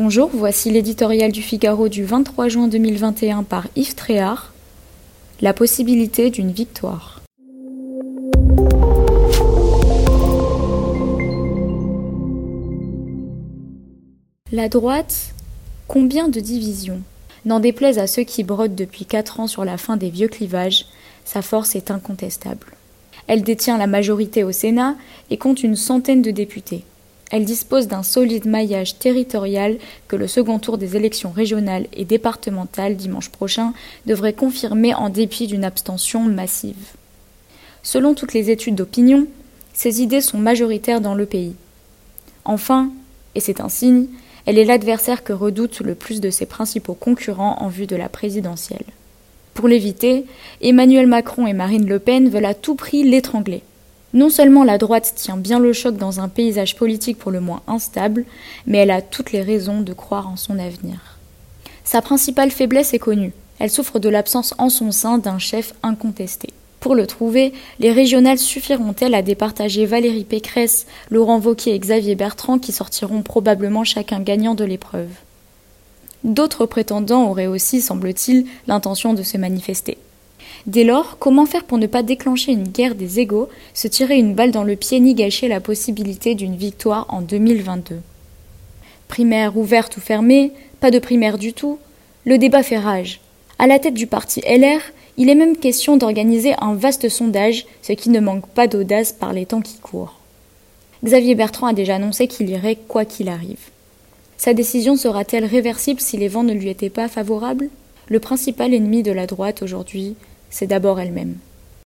Bonjour, voici l'éditorial du Figaro du 23 juin 2021 par Yves Tréhard. La possibilité d'une victoire. La droite, combien de divisions? N'en déplaise à ceux qui brodent depuis quatre ans sur la fin des vieux clivages, sa force est incontestable. Elle détient la majorité au Sénat et compte une centaine de députés. Elle dispose d'un solide maillage territorial que le second tour des élections régionales et départementales dimanche prochain devrait confirmer en dépit d'une abstention massive. Selon toutes les études d'opinion, ces idées sont majoritaires dans le pays. Enfin, et c'est un signe, elle est l'adversaire que redoutent le plus de ses principaux concurrents en vue de la présidentielle. Pour l'éviter, Emmanuel Macron et Marine Le Pen veulent à tout prix l'étrangler. Non seulement la droite tient bien le choc dans un paysage politique pour le moins instable, mais elle a toutes les raisons de croire en son avenir. Sa principale faiblesse est connue. Elle souffre de l'absence en son sein d'un chef incontesté. Pour le trouver, les régionales suffiront-elles à départager Valérie Pécresse, Laurent Wauquiez et Xavier Bertrand qui sortiront probablement chacun gagnant de l'épreuve? D'autres prétendants auraient aussi, semble-t-il, l'intention de se manifester. Dès lors, comment faire pour ne pas déclencher une guerre des égaux, se tirer une balle dans le pied ni gâcher la possibilité d'une victoire en 2022 Primaire ouverte ou fermée, pas de primaire du tout, le débat fait rage. À la tête du parti LR, il est même question d'organiser un vaste sondage, ce qui ne manque pas d'audace par les temps qui courent. Xavier Bertrand a déjà annoncé qu'il irait quoi qu'il arrive. Sa décision sera-t-elle réversible si les vents ne lui étaient pas favorables? Le principal ennemi de la droite aujourd'hui, c'est d'abord elle-même.